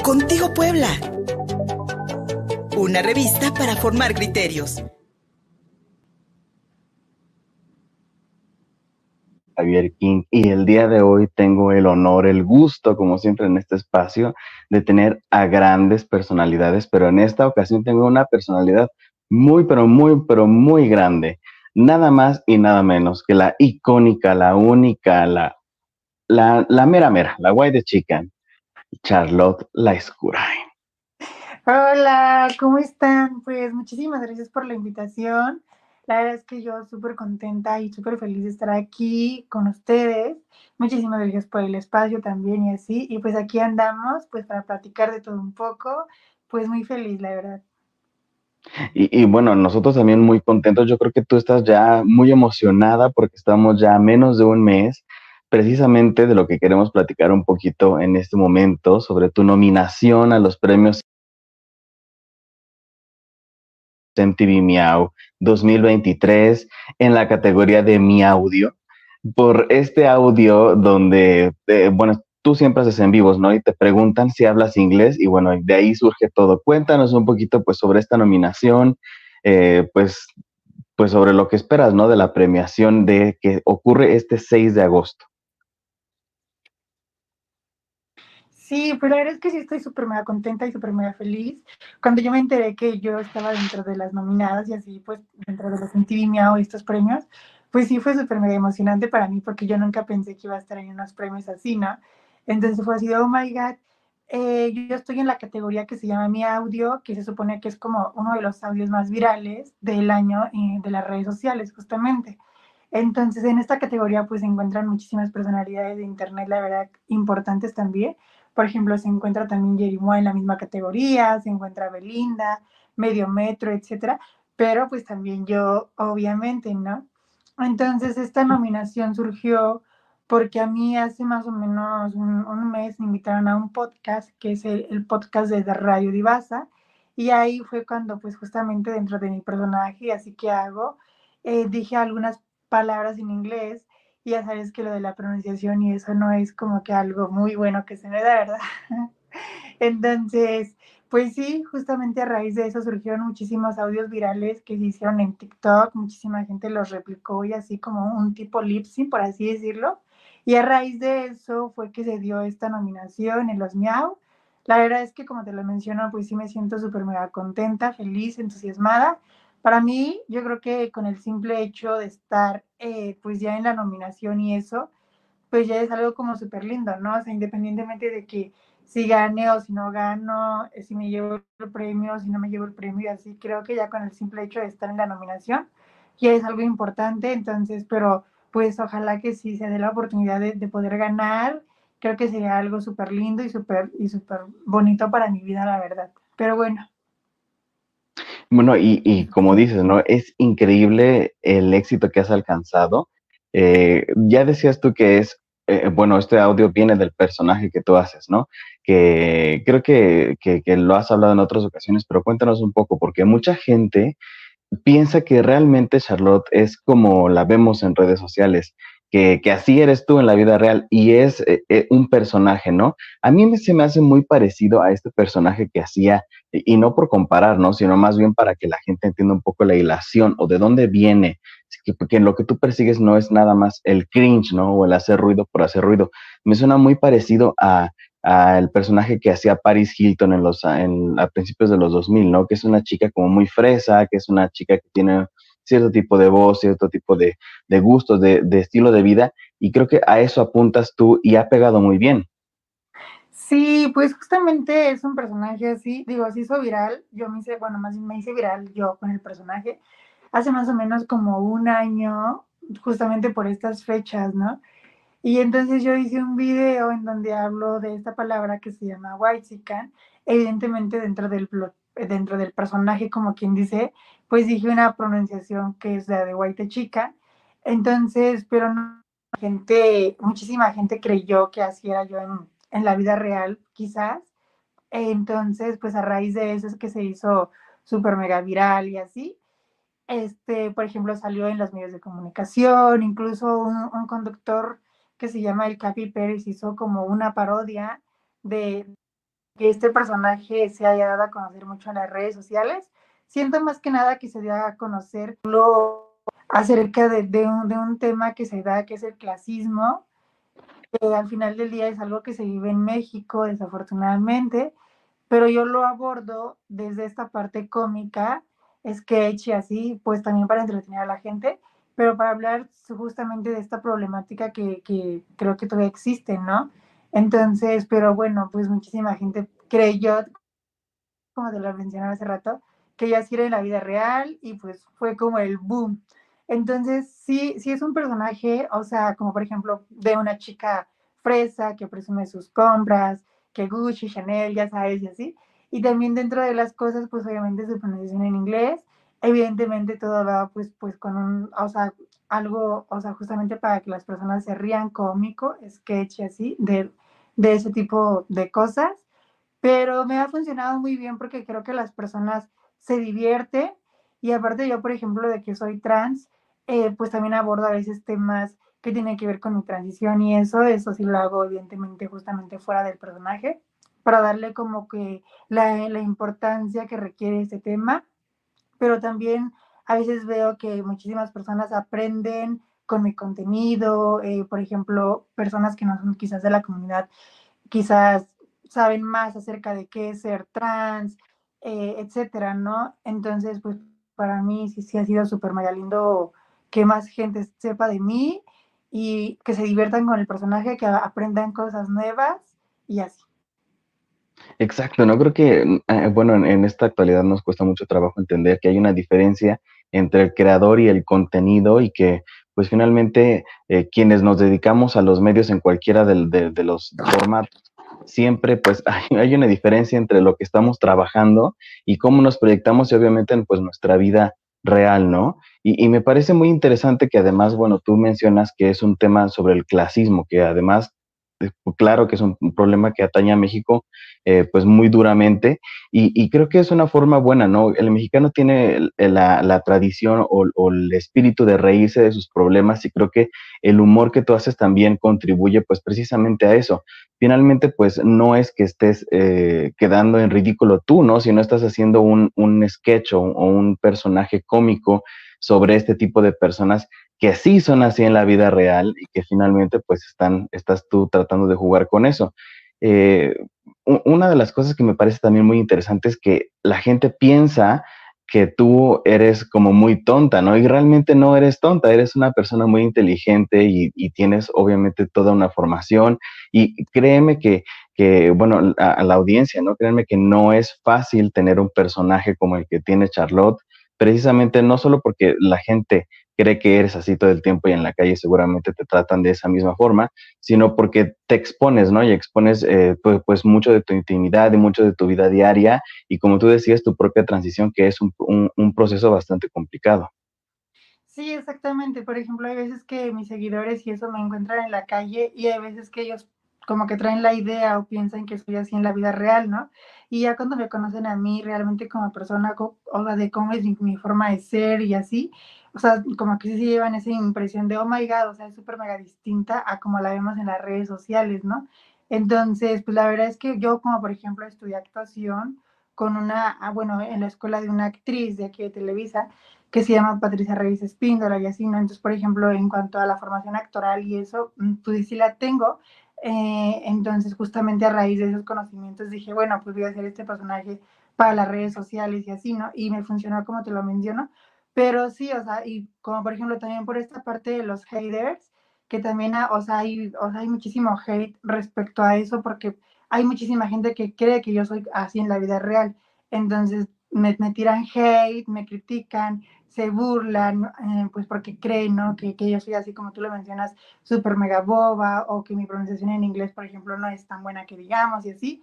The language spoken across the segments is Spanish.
Contigo Puebla. Una revista para formar criterios. Javier King y el día de hoy tengo el honor, el gusto, como siempre en este espacio, de tener a grandes personalidades, pero en esta ocasión tengo una personalidad muy, pero muy, pero muy grande. Nada más y nada menos que la icónica, la única, la, la, la mera mera, la White Chicken, Charlotte Laiscurain. Hola, ¿cómo están? Pues muchísimas gracias por la invitación. La verdad es que yo súper contenta y súper feliz de estar aquí con ustedes. Muchísimas gracias por el espacio también y así. Y pues aquí andamos, pues para platicar de todo un poco. Pues muy feliz, la verdad. Y, bueno, nosotros también muy contentos. Yo creo que tú estás ya muy emocionada porque estamos ya a menos de un mes precisamente de lo que queremos platicar un poquito en este momento sobre tu nominación a los premios MTV Miau 2023 en la categoría de Mi Audio por este audio donde, eh, bueno, tú siempre haces en vivos, ¿no? Y te preguntan si hablas inglés y bueno, de ahí surge todo. Cuéntanos un poquito pues sobre esta nominación, eh, pues, pues sobre lo que esperas, ¿no? De la premiación de que ocurre este 6 de agosto. Sí, pues la verdad es que sí estoy súper mega contenta y súper mega feliz. Cuando yo me enteré que yo estaba dentro de las nominadas y así, pues dentro de los MTV Miau y estos premios, pues sí fue súper mega emocionante para mí porque yo nunca pensé que iba a estar en unos premios así, ¿no? Entonces fue así, oh my God, eh, yo estoy en la categoría que se llama Mi Audio, que se supone que es como uno de los audios más virales del año eh, de las redes sociales, justamente. Entonces, en esta categoría pues se encuentran muchísimas personalidades de Internet, la verdad, importantes también. Por ejemplo, se encuentra también Jerry en la misma categoría, se encuentra Belinda, Medio Metro, etcétera. Pero pues también yo, obviamente, ¿no? Entonces, esta nominación surgió porque a mí hace más o menos un, mes me invitaron a un podcast, que es el, podcast de, Radio Divasa, y ahí fue cuando pues justamente dentro de mi personaje, así que hago, eh, dije algunas palabras en inglés, y ya sabes que lo de la pronunciación y eso no es como que algo muy bueno que se me da, ¿verdad? Entonces, pues sí, justamente a raíz de eso surgieron muchísimos audios virales que se hicieron en TikTok, muchísima gente los replicó y así como un tipo lip por así decirlo. Y a raíz de eso fue que se dio esta nominación en los Miau. La verdad es que, como te lo menciono, pues sí me siento súper mega contenta, feliz, entusiasmada. Para mí, yo creo que con el simple hecho de estar eh, pues ya en la nominación y eso, pues ya es algo como súper lindo, ¿no? O sea, independientemente de que si gane o si no gano, eh, si me llevo el premio, o si no me llevo el premio y así, creo que ya con el simple hecho de estar en la nominación, ya es algo importante, entonces, pero pues ojalá que sí se dé la oportunidad de, poder ganar. Creo que sería algo súper lindo y súper y súper bonito para mi vida, la verdad. Pero bueno. Bueno, y, como dices, ¿no? Es increíble el éxito que has alcanzado. Eh, ya decías tú que es, eh, bueno, este audio viene del personaje que tú haces, ¿no? Que creo que, que lo has hablado en otras ocasiones, pero cuéntanos un poco, porque mucha gente piensa que realmente Charlotte es como la vemos en redes sociales, que, así eres tú en la vida real y es eh, eh, un personaje, ¿no? A mí se me hace muy parecido a este personaje que hacía, y, no por comparar, ¿no? Sino más bien para que la gente entienda un poco la hilación o de dónde viene, que, que lo que tú persigues no es nada más el cringe, ¿no? O el hacer ruido por hacer ruido. Me suena muy parecido a al personaje que hacía Paris Hilton en los, en, a principios de los 2000, ¿no? Que es una chica como muy fresa, que es una chica que tiene cierto tipo de voz, cierto tipo de, de gustos, de, de, estilo de vida, y creo que a eso apuntas tú y ha pegado muy bien. Sí, pues justamente es un personaje así, digo, se hizo viral, yo me hice, bueno, más bien me hice viral yo con el personaje, hace más o menos como un año, justamente por estas fechas, ¿no? Y entonces yo hice un video en donde hablo de esta palabra que se llama Whitezican, evidentemente dentro del, dentro del personaje, como quien dice, pues dije una pronunciación que es la de White Chica. Entonces, pero no, gente, muchísima gente creyó que así era yo en, en la vida real, quizás. Entonces, pues a raíz de eso es que se hizo súper mega viral y así. Este, por ejemplo, salió en los medios de comunicación, incluso un, un conductor que se llama El Capi Pérez hizo como una parodia de que este personaje se haya dado a conocer mucho en las redes sociales. Siento más que nada que se dio a conocer lo acerca de, un, de un tema que se da, que es el clasismo, que al final del día es algo que se vive en México, desafortunadamente, pero yo lo abordo desde esta parte cómica, sketch y así, pues también para entretener a la gente, pero para hablar justamente de esta problemática que, que creo que todavía existe, ¿no? Entonces, pero bueno, pues muchísima gente creyó, como te lo mencionaba hace rato, que ya sí era en la vida real y pues fue como el boom. Entonces, sí, sí es un personaje, o sea, como por ejemplo de una chica fresa que presume sus compras, que Gucci, Chanel, ya sabes, y así. Y también dentro de las cosas, pues obviamente su pronunciación en inglés, evidentemente todo va pues, pues con un, o sea, algo, o sea, justamente para que las personas se rían cómico, sketch y así, de, de ese tipo de cosas, pero me ha funcionado muy bien porque creo que las personas se divierten y aparte yo, por ejemplo, de que soy trans, eh, pues también abordo a veces temas que tienen que ver con mi transición y eso, eso sí lo hago evidentemente justamente fuera del personaje, para darle como que la, la importancia que requiere este tema, pero también a veces veo que muchísimas personas aprenden con mi contenido, eh, por ejemplo, personas que no son quizás de la comunidad, quizás saben más acerca de qué es ser trans, eh, etcétera, ¿no? Entonces, pues para mí sí, sí ha sido súper mega lindo que más gente sepa de mí y que se diviertan con el personaje, que aprendan cosas nuevas y así. Exacto, no creo que, eh, bueno, en, esta actualidad nos cuesta mucho trabajo entender que hay una diferencia entre el creador y el contenido y que pues finalmente eh, quienes nos dedicamos a los medios en cualquiera de los formatos, siempre pues hay, hay, una diferencia entre lo que estamos trabajando y cómo nos proyectamos y obviamente en pues nuestra vida real, ¿no? Y, y, me parece muy interesante que además, bueno, tú mencionas que es un tema sobre el clasismo, que además claro que es un, problema que atañe a México eh, pues muy duramente y, creo que es una forma buena, ¿no? El mexicano tiene la, tradición o, el espíritu de reírse de sus problemas y creo que el humor que tú haces también contribuye pues precisamente a eso. Finalmente pues no es que estés eh, quedando en ridículo tú, ¿no? Si no estás haciendo un, un sketch o un personaje cómico sobre este tipo de personas que sí son así en la vida real y que finalmente pues están, estás tú tratando de jugar con eso. Eh, una de las cosas que me parece también muy interesante es que la gente piensa que tú eres como muy tonta, ¿no? Y realmente no eres tonta, eres una persona muy inteligente y, tienes obviamente toda una formación y créeme que, que bueno, a, a, la audiencia, ¿no? Créeme que no es fácil tener un personaje como el que tiene Charlotte, precisamente no solo porque la gente cree que eres así todo el tiempo y en la calle seguramente te tratan de esa misma forma, sino porque te expones, ¿no? Y expones eh, pues, pues, mucho de tu intimidad y mucho de tu vida diaria y como tú decías, tu propia transición, que es un, un, proceso bastante complicado. Sí, exactamente. Por ejemplo, hay veces que mis seguidores y eso me encuentran en la calle y hay veces que ellos como que traen la idea o piensan que estoy así en la vida real, ¿no? Y ya cuando me conocen a mí realmente como persona, o sea, de cómo es mi forma de ser y así, o sea, como que sí llevan esa impresión de, oh my god, o sea, es súper mega distinta a como la vemos en las redes sociales, ¿no? Entonces, pues la verdad es que yo, como por ejemplo, estudié actuación con una, ah, bueno, en la escuela de una actriz de aquí de Televisa, que se llama Patricia Reyes Espíndola y así, ¿no? Entonces, por ejemplo, en cuanto a la formación actoral y eso, mm, pues sí la tengo. Eh, entonces, justamente a raíz de esos conocimientos dije, bueno, pues voy a hacer este personaje para las redes sociales y así, ¿no? Y me funcionó como te lo menciono, pero sí, o sea, y como por ejemplo también por esta parte de los haters, que también, o sea, hay, o sea, hay muchísimo hate respecto a eso, porque hay muchísima gente que cree que yo soy así en la vida real. Entonces, me, me tiran hate, me critican, se burlan, eh, pues porque creen, ¿no? Que, que, yo soy así como tú lo mencionas, súper mega boba, o que mi pronunciación en inglés, por ejemplo, no es tan buena que digamos, y así.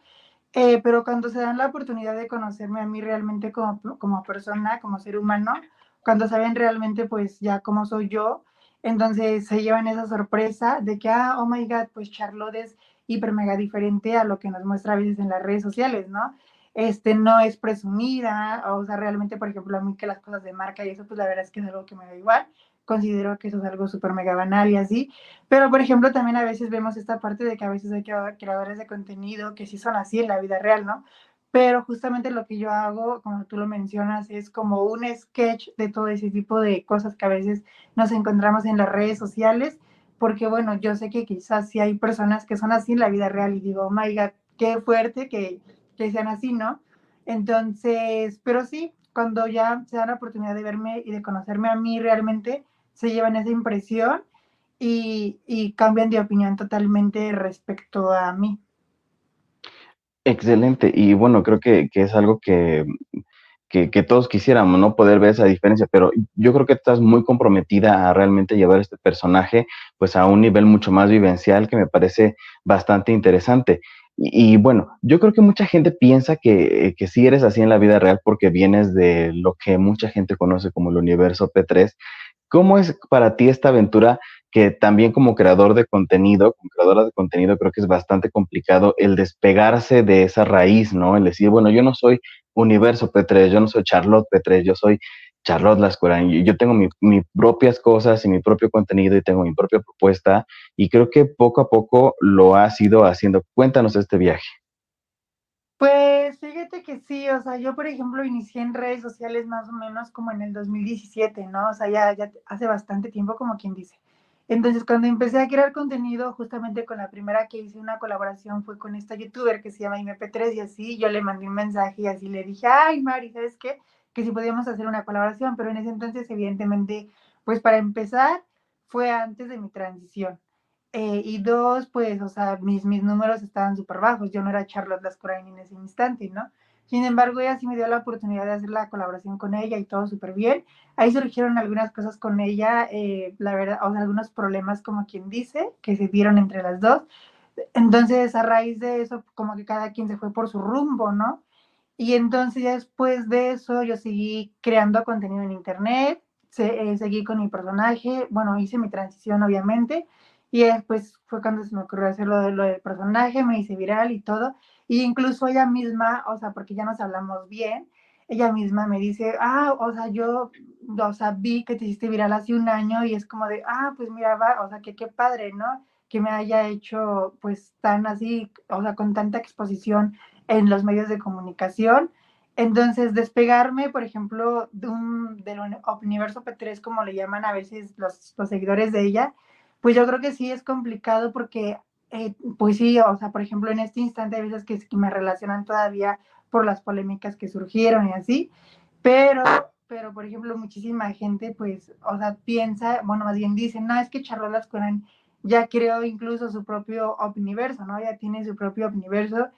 Eh, pero cuando se dan la oportunidad de conocerme a mí realmente como, como persona, como ser humano, cuando saben realmente pues ya cómo soy yo, entonces se llevan esa sorpresa de que, ah, oh my God, pues Charlotte es hiper mega diferente a lo que nos muestra a veces en las redes sociales, ¿no? Este, no es presumida, o sea, realmente, por ejemplo, a mí que las cosas de marca y eso, pues la verdad es que es algo que me da igual. considero que eso es algo súper mega banal y así. Pero, por ejemplo, también a veces vemos esta parte de que a veces hay creadores de contenido que sí son así en la vida real, ¿no? Pero justamente lo que yo hago, como tú lo mencionas, es como un sketch de todo ese tipo de cosas que a veces nos encontramos en las redes sociales, porque bueno, yo sé que quizás sí hay personas que son así en la vida real y digo, oh my God, qué fuerte que, que sean así, ¿no? Entonces, pero sí, cuando ya se dan la oportunidad de verme y de conocerme a mí realmente, se llevan esa impresión y, cambian de opinión totalmente respecto a mí. Excelente. Y bueno, creo que, es algo que, que, todos quisiéramos, ¿no? Poder ver esa diferencia, pero yo creo que estás muy comprometida a realmente llevar este personaje pues a un nivel mucho más vivencial que me parece bastante interesante. Y, bueno, yo creo que mucha gente piensa que, que sí eres así en la vida real porque vienes de lo que mucha gente conoce como el universo P3, ¿Cómo es para ti esta aventura que también como creador de contenido, como creadora de contenido, creo que es bastante complicado el despegarse de esa raíz, ¿no? El decir, bueno, yo no soy Universo P3, yo no soy Charlotte P3, yo soy Charlotte Lascurain, yo tengo mis mi propias cosas y mi propio contenido y tengo mi propia propuesta y creo que poco a poco lo has ido haciendo. Cuéntanos este viaje. Pues fíjate que sí, o sea, yo por ejemplo inicié en redes sociales más o menos como en el 2017, ¿no? O sea, ya, ya hace bastante tiempo como quien dice. Entonces, cuando empecé a crear contenido, justamente con la primera que hice una colaboración fue con esta youtuber que se llama MP3 y así, yo le mandé un mensaje y así le dije, ay, Mari, ¿sabes qué? Que si podíamos hacer una colaboración, pero en ese entonces, evidentemente, pues para empezar, fue antes de mi transición. Eh, y dos, pues, o sea, mis, mis números estaban súper bajos. Yo no era Charlotte Lascurain en ese instante, ¿no? Sin embargo, ella sí me dio la oportunidad de hacer la colaboración con ella y todo súper bien. Ahí surgieron algunas cosas con ella, eh, la verdad, o sea, algunos problemas, como quien dice, que se dieron entre las dos. Entonces, a raíz de eso, como que cada quien se fue por su rumbo, ¿no? Y entonces, después de eso, yo seguí creando contenido en internet, se, eh, seguí con mi personaje, bueno, hice mi transición, obviamente y después fue cuando se me ocurrió hacer lo, de, lo del personaje, me hice viral y todo. Y incluso ella misma, o sea, porque ya nos hablamos bien, ella misma me dice, ah, o sea, yo, o sea, vi que te hiciste viral hace un año y es como de, ah, pues mira, va, o sea, que qué padre, ¿no? Que me haya hecho, pues, tan así, o sea, con tanta exposición en los medios de comunicación. Entonces, despegarme, por ejemplo, de un, del universo P3, como le llaman a veces los, los seguidores de ella, pues yo creo que sí es complicado porque, eh, pues sí, o sea, por ejemplo, en este instante hay veces que, me relacionan todavía por las polémicas que surgieron y así, pero, pero por ejemplo, muchísima gente, pues, o sea, piensa, bueno, más bien dice, no, es que Charlotte Lascuran ya creó incluso su propio universo, ¿no? Ya tiene su propio universo,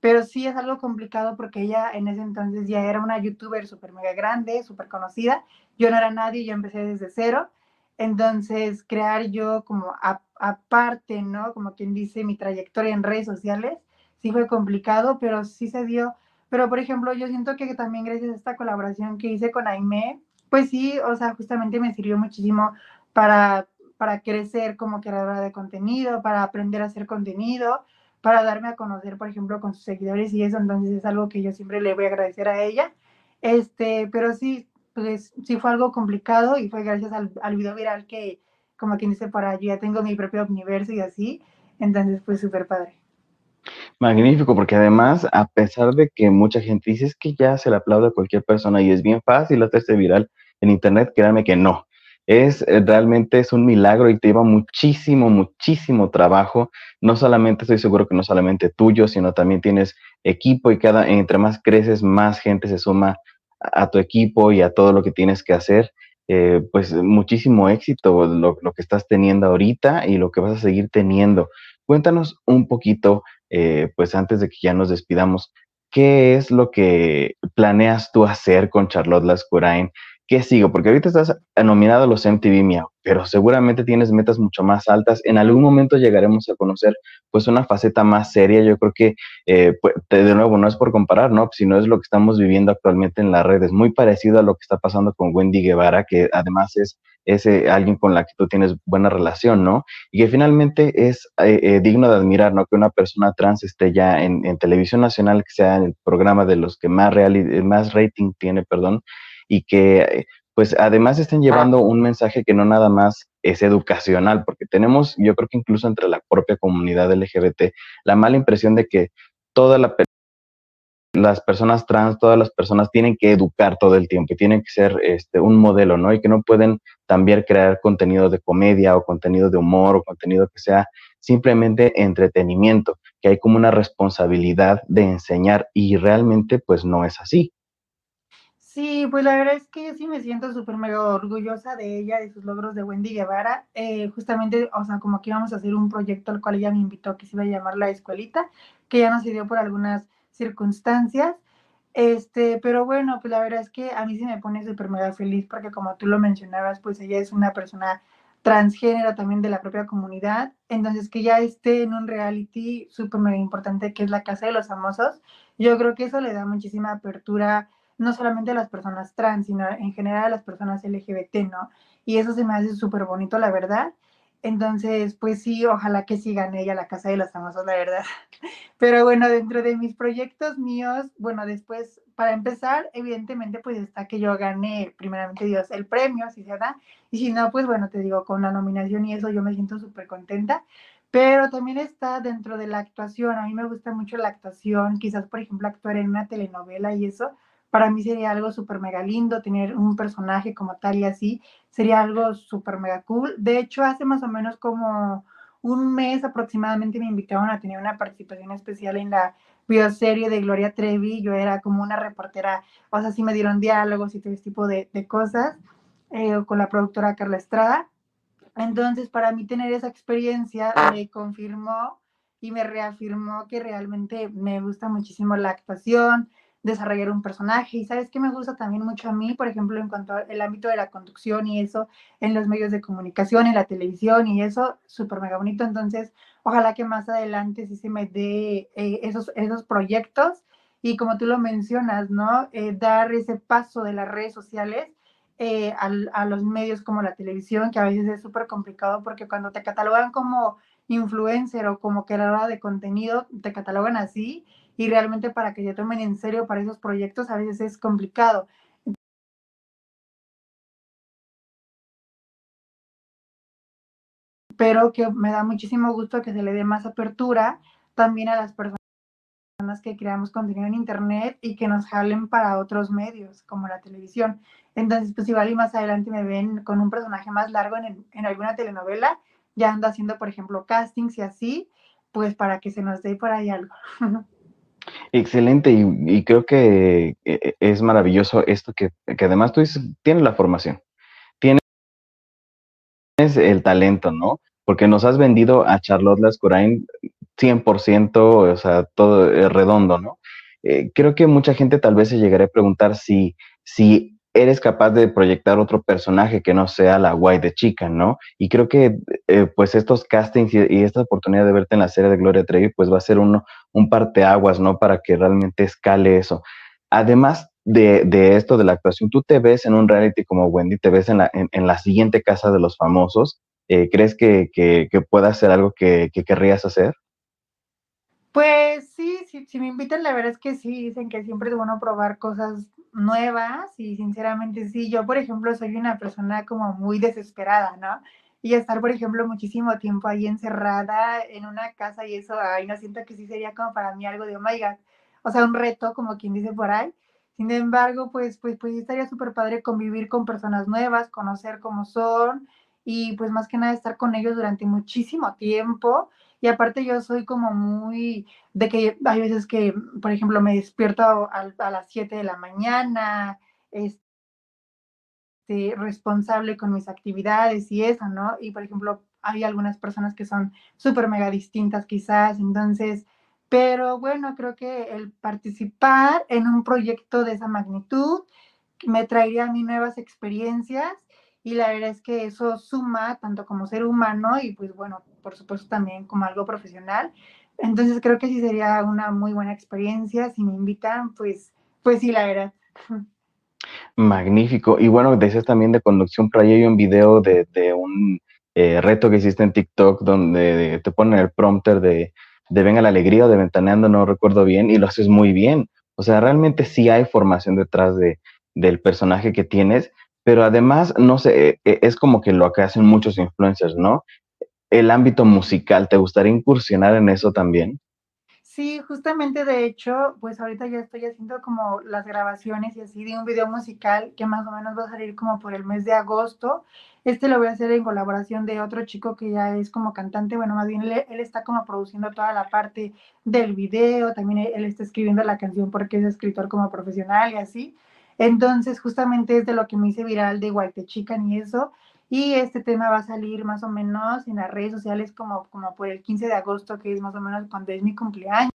pero sí es algo complicado porque ella en ese entonces ya era una youtuber súper mega grande, súper conocida, yo no era nadie, yo empecé desde cero, entonces, crear yo como aparte, ¿no? Como quien dice, mi trayectoria en redes sociales, sí fue complicado, pero sí se dio. Pero, por ejemplo, yo siento que también gracias a esta colaboración que hice con Aime, pues sí, o sea, justamente me sirvió muchísimo para, para crecer como creadora de contenido, para aprender a hacer contenido, para darme a conocer, por ejemplo, con sus seguidores y eso, entonces es algo que yo siempre le voy a agradecer a ella. Este, pero sí, pues sí fue algo complicado y fue gracias al, al video viral que, como quien dice, para yo ya tengo mi propio universo y así, entonces fue súper padre. Magnífico, porque además, a pesar de que mucha gente dice es que ya se le aplaude a cualquier persona y es bien fácil hacerse viral en internet, créanme que no. Es eh, realmente es un milagro y te lleva muchísimo, muchísimo trabajo. No solamente estoy seguro que no solamente tuyo, sino también tienes equipo y cada entre más creces, más gente se suma a tu equipo y a todo lo que tienes que hacer. Eh, pues muchísimo éxito lo, lo, que estás teniendo ahorita y lo que vas a seguir teniendo. Cuéntanos un poquito, eh, pues antes de que ya nos despidamos, ¿qué es lo que planeas tú hacer con Charlotte Lascurain? ¿Qué sigo? Porque ahorita estás nominado a los MTV Miau, pero seguramente tienes metas mucho más altas. En algún momento llegaremos a conocer pues una faceta más seria. Yo creo que, eh, pues, de nuevo, no es por comparar, ¿no? Sino es lo que estamos viviendo actualmente en las redes. Muy parecido a lo que está pasando con Wendy Guevara, que además es ese alguien con la que tú tienes buena relación, ¿no? Y que finalmente es eh, eh, digno de admirar, ¿no? Que una persona trans esté ya en, en televisión nacional, que sea en el programa de los que más, más rating tiene, perdón, y que pues además estén llevando un mensaje que no nada más es educacional, porque tenemos, yo creo que incluso entre la propia comunidad LGBT, la mala impresión de que toda la las personas trans, todas las personas tienen que educar todo el tiempo y tienen que ser este, un modelo, ¿no? Y que no pueden también crear contenido de comedia o contenido de humor o contenido que sea simplemente entretenimiento, que hay como una responsabilidad de enseñar y realmente pues no es así. Sí, pues la verdad es que yo sí me siento súper mega orgullosa de ella, de sus logros de Wendy Guevara. Eh, justamente, o sea, como que íbamos a hacer un proyecto al cual ella me invitó, que se iba a llamar La Escuelita, que ya no se dio por algunas circunstancias. Este, pero bueno, pues la verdad es que a mí sí me pone súper mega feliz porque como tú lo mencionabas, pues ella es una persona transgénero también de la propia comunidad. Entonces, que ya esté en un reality súper mega importante que es la Casa de los Famosos, yo creo que eso le da muchísima apertura no solamente a las personas trans, sino en general a las personas LGBT, ¿no? Y eso se me hace súper bonito, la verdad. Entonces, pues sí, ojalá que sí gane ella la Casa de los Famosos, la verdad. Pero bueno, dentro de mis proyectos míos, bueno, después, para empezar, evidentemente, pues está que yo gane, primeramente Dios, el premio, si se da. Y si no, pues bueno, te digo, con la nominación y eso yo me siento súper contenta. Pero también está dentro de la actuación. A mí me gusta mucho la actuación, quizás, por ejemplo, actuar en una telenovela y eso para mí sería algo súper mega lindo tener un personaje como tal y así, sería algo súper mega cool. De hecho, hace más o menos como un mes aproximadamente me invitaron a tener una participación especial en la bioserie de Gloria Trevi, yo era como una reportera, o sea, sí me dieron diálogos y todo ese tipo de, cosas, eh, con la productora Carla Estrada. Entonces, para mí tener esa experiencia me confirmó y me reafirmó que realmente me gusta muchísimo la actuación, desarrollar un personaje. Y sabes que me gusta también mucho a mí, por ejemplo, en cuanto al ámbito de la conducción y eso, en los medios de comunicación, en la televisión y eso, súper mega bonito. Entonces, ojalá que más adelante sí se me dé eh, esos, esos proyectos. Y como tú lo mencionas, ¿no? Eh, dar ese paso de las redes sociales eh, a, a, los medios como la televisión, que a veces es súper complicado porque cuando te catalogan como influencer o como creadora de contenido, te catalogan así y realmente para que te tomen en serio para esos proyectos a veces es complicado. Pero que me da muchísimo gusto que se le dé más apertura también a las personas que creamos contenido en internet y que nos jalen para otros medios como la televisión. Entonces, pues igual y más adelante me ven con un personaje más largo en, en alguna telenovela, ya ando haciendo, por ejemplo, castings y así, pues para que se nos dé por ahí algo. Excelente, y, creo que eh, es maravilloso esto que, además tú dices, tienes la formación, tienes el talento, ¿no? Porque nos has vendido a Charlotte Lascurain 100%, o sea, todo eh, redondo, ¿no? Eh, creo que mucha gente tal vez se llegaría a preguntar si, si eres capaz de proyectar otro personaje que no sea la guay de chica, ¿no? Y creo que eh, pues estos castings y, esta oportunidad de verte en la serie de Gloria Trevi pues va a ser uno, un parteaguas, ¿no? Para que realmente escale eso. Además de, de, esto de la actuación, ¿tú te ves en un reality como Wendy? ¿Te ves en la, en, la siguiente casa de los famosos? Eh, ¿Crees que, que, que, ser algo que, que querrías hacer? Pues sí, sí, si me invitan, la verdad es que sí, dicen que siempre es bueno probar cosas nuevas y sinceramente sí, yo por ejemplo soy una persona como muy desesperada, ¿no? Y estar, por ejemplo, muchísimo tiempo ahí encerrada en una casa y eso, ay, no siento que sí sería como para mí algo de, oh my God, o sea, un reto, como quien dice por ahí. Sin embargo, pues, pues, pues estaría súper padre convivir con personas nuevas, conocer cómo son y pues más que nada estar con ellos durante muchísimo tiempo y aparte yo soy como muy de que hay veces que, por ejemplo, me despierto a, las 7 de la mañana, este, responsable con mis actividades y eso, ¿no? Y por ejemplo, hay algunas personas que son súper mega distintas quizás, entonces, pero bueno, creo que el participar en un proyecto de esa magnitud me traería a mí nuevas experiencias y la verdad es que eso suma tanto como ser humano y pues bueno, por supuesto también como algo profesional. Entonces creo que sí sería una muy buena experiencia. Si me invitan, pues, pues sí, la verdad. Magnífico. Y bueno, decías también de conducción, pero ahí hay un video de, de un eh, reto que hiciste en TikTok donde te ponen el prompter de, de Venga la Alegría o de Ventaneando, no recuerdo bien, y lo haces muy bien. O sea, realmente sí hay formación detrás de, del personaje que tienes pero además, no sé, e, es como que lo que hacen muchos influencers, ¿no? El ámbito musical, ¿te gustaría incursionar en eso también? Sí, justamente de hecho, pues ahorita ya estoy haciendo como las grabaciones y así de un video musical que más o menos va a salir como por el mes de agosto. Este lo voy a hacer en colaboración de otro chico que ya es como cantante, bueno, más bien él, está como produciendo toda la parte del video, también él está escribiendo la canción porque es escritor como profesional y así. Entonces, justamente es de lo que me hice viral de White Chican y eso. Y este tema va a salir más o menos en las redes sociales como, como por el 15 de agosto, que es más o menos cuando es mi cumpleaños.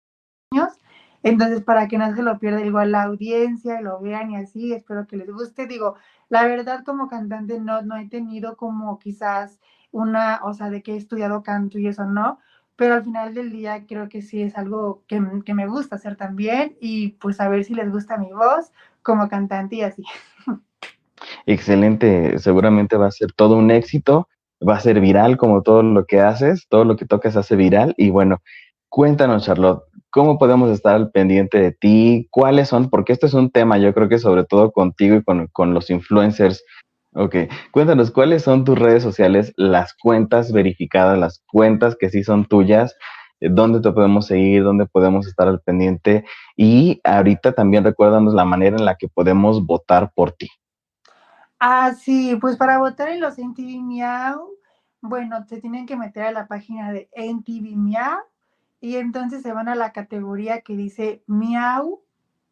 Entonces, para que no se lo pierda igual la audiencia, lo vean y así, espero que les guste. Digo, la verdad como cantante no, no he tenido como quizás una, o sea, de que he estudiado canto y eso no, pero al final del día creo que sí es algo que, que me gusta hacer también y pues a ver si les gusta mi voz como cantante y así. excelente, seguramente va a ser todo un éxito, va a ser viral como todo lo que haces, todo lo que tocas hace viral y bueno, cuéntanos Charlotte, ¿cómo podemos estar al pendiente de ti? ¿Cuáles son? Porque este es un tema, yo creo que sobre todo contigo y con, con los influencers. Ok, cuéntanos, ¿cuáles son tus redes sociales, las cuentas verificadas, las cuentas que sí son tuyas? Dónde te podemos seguir, dónde podemos estar al pendiente y ahorita también recuérdanos la manera en la que podemos votar por ti. Ah, sí, pues para votar en los NTV Miau, bueno, se tienen que meter a la página de NTV Miau y entonces se van a la categoría que dice Miau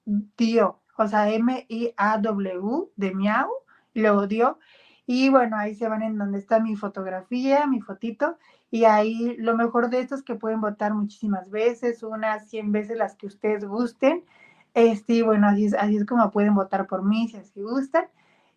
Dio, o sea, M-I-A-W de Miau, luego Dio. Y bueno, ahí se van en donde está mi fotografía, mi fotito, y ahí lo mejor de esto es que pueden votar muchísimas veces, unas 100 veces las que ustedes gusten. Este, y bueno, así es, así es como pueden votar por mí si así gustan.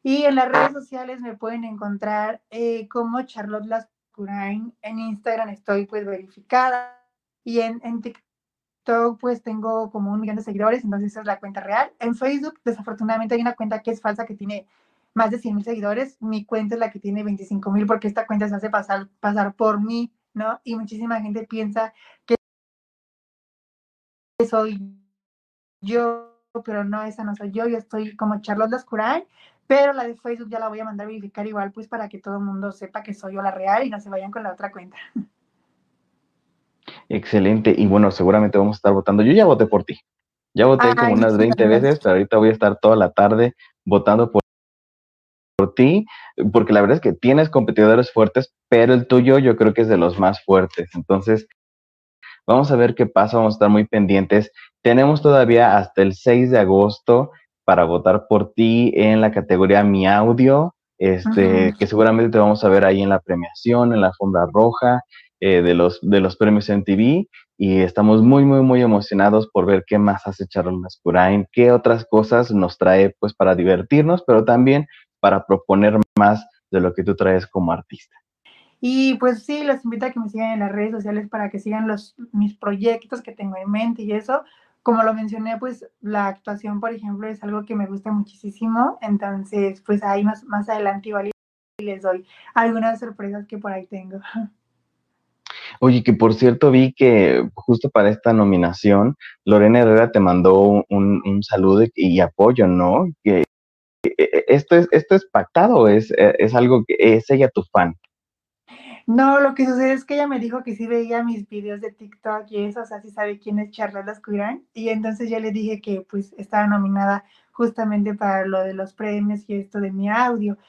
Y en las redes sociales me pueden encontrar eh, como Charlotte Lascurain. En Instagram estoy pues verificada. Y en, en TikTok pues tengo como un millón de seguidores, entonces esa es la cuenta real. En Facebook desafortunadamente hay una cuenta que es falsa que tiene más de 100 mil seguidores. Mi cuenta es la que tiene 25 mil porque esta cuenta se hace pasar, pasar por mí, ¿no? Y muchísima gente piensa que soy yo, pero no, esa no soy yo. Yo estoy como Charlotte Lascurain pero la de Facebook ya la voy a mandar a verificar igual, pues para que todo el mundo sepa que soy yo la real y no se vayan con la otra cuenta. Excelente. Y bueno, seguramente vamos a estar votando. Yo ya voté por ti. Ya voté como unas 20 veces, pero ahorita voy a estar toda la tarde votando por, por ti, porque la verdad es que tienes competidores fuertes, pero el tuyo yo creo que es de los más fuertes. Entonces, vamos a ver qué pasa, vamos a estar muy pendientes. Tenemos todavía hasta el 6 de agosto para votar por ti en la categoría Mi Audio, este, que seguramente te vamos a ver ahí en la premiación, en la alfombra roja eh, de, los, de los premios MTV. Y estamos muy, muy, muy emocionados por ver qué más hace Charles Mascurain, qué otras cosas nos trae pues para divertirnos, pero también para proponer más de lo que tú traes como artista. Y pues sí, los invito a que me sigan en las redes sociales para que sigan los, mis proyectos que tengo en mente y eso como lo mencioné, pues la actuación, por ejemplo, es algo que me gusta muchísimo. Entonces, pues ahí más, más adelante igual les doy algunas sorpresas que por ahí tengo. Oye, que por cierto vi que justo para esta nominación, Lorena Herrera te mandó un, un saludo y, apoyo, ¿no? Que, esto es, esto es pactado, es, es algo que es ella tu fan. No, lo que sucede es que ella me dijo que sí veía mis videos de TikTok y eso, o sea, sí sabe quién es Charlotte Lascurán. Y entonces yo le dije que pues estaba nominada justamente para lo de los premios y esto de mi audio.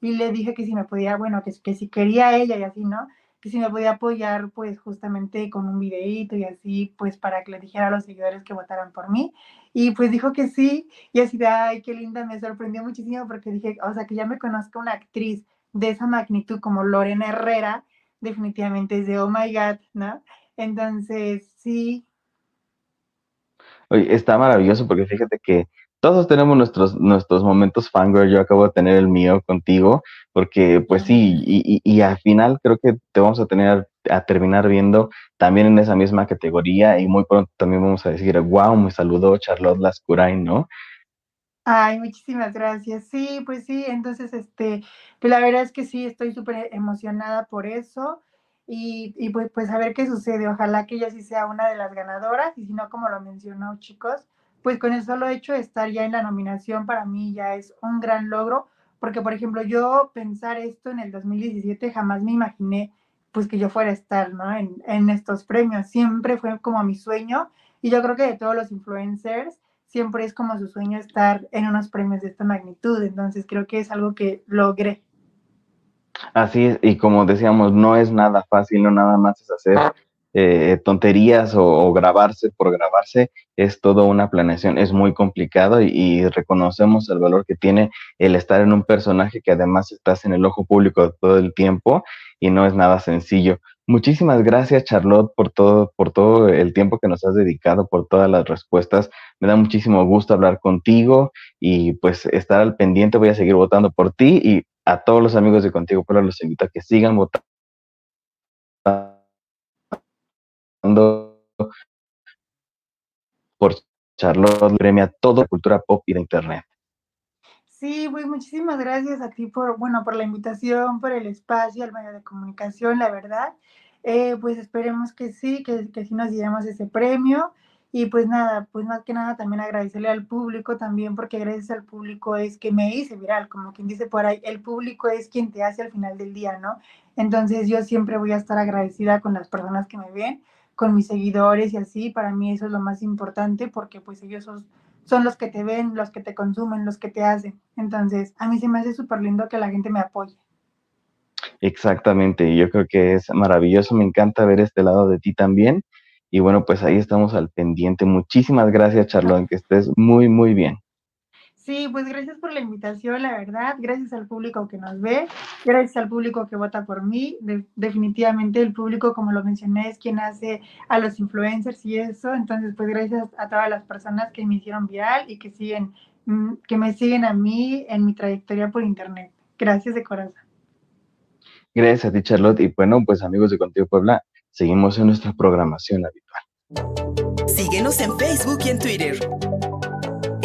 Y le dije que si me podía, bueno, que si quería ella y así, ¿no? Que si me podía apoyar pues justamente con un videíto y así, pues para que le dijera a los seguidores que votaran por mí. Y pues dijo que sí. Y así de, ay, qué linda, me sorprendió muchísimo porque dije, o sea, que ya me conozco una actriz de esa magnitud como Lorena Herrera, definitivamente es de oh my god, ¿no? Entonces, sí. Oye, está maravilloso porque fíjate que todos tenemos nuestros, nuestros momentos fangirl, yo acabo de tener el mío contigo, porque pues sí, y, y, al final creo que te vamos a tener a terminar viendo también en esa misma categoría y muy pronto también vamos a decir, wow, me saludó Charlotte Lascurain, ¿no? Ay, muchísimas gracias. Sí, pues sí, entonces, este, pues la verdad es que sí, estoy súper emocionada por eso y, y pues, pues a ver qué sucede. Ojalá que ella sí sea una de las ganadoras y si no, como lo mencionó, chicos, pues con el solo hecho de estar ya en la nominación para mí ya es un gran logro porque por ejemplo yo pensar esto en el 2017 jamás me imaginé pues que yo fuera a estar, ¿no? En, en estos premios, siempre fue como mi sueño y yo creo que de todos los influencers, siempre es como su sueño estar en unos premios de esta magnitud, entonces creo que es algo que logré. Así es, y como decíamos, no es nada fácil, no nada más es hacer eh, tonterías o, grabarse por grabarse, es toda una planeación, es muy complicado y, reconocemos el valor que tiene el estar en un personaje que además estás en el ojo público todo el tiempo y no es nada sencillo. Muchísimas gracias Charlotte por todo, por todo el tiempo que nos has dedicado, por todas las respuestas. Me da muchísimo gusto hablar contigo y pues estar al pendiente. Voy a seguir votando por ti y a todos los amigos de Contigo pero los invito a que sigan votando por Charlotte Premia toda la cultura pop y de internet. Sí, pues muchísimas gracias a ti por, bueno, por la invitación, por el espacio, al medio de comunicación, la verdad. Eh, pues esperemos que sí, que, que sí nos llevemos ese premio. Y pues nada, pues más que nada también agradecerle al público también, porque gracias al público es que me hice viral, como quien dice por ahí, el público es quien te hace al final del día, ¿no? Entonces yo siempre voy a estar agradecida con las personas que me ven, con mis seguidores y así, para mí eso es lo más importante porque pues ellos son, los que te ven, los que te consumen, los que te hacen. Entonces, a mí se me hace súper lindo que la gente me apoye. Exactamente, yo creo que es maravilloso, me encanta ver este lado de ti también. Y bueno, pues ahí estamos al pendiente. Muchísimas gracias, Charlón, que estés muy, muy bien. Sí, pues gracias por la invitación, la verdad. Gracias al público que nos ve, gracias al público que vota por mí. definitivamente el público, como lo mencioné, es quien hace a los influencers y eso. Entonces, pues gracias a todas las personas que me hicieron viral y que siguen, mm, que me siguen a mí en mi trayectoria por internet. Gracias de corazón. Gracias a ti, Charlotte. Y bueno, pues amigos de Contigo Puebla, seguimos en nuestra programación habitual. Síguenos en Facebook y en Twitter.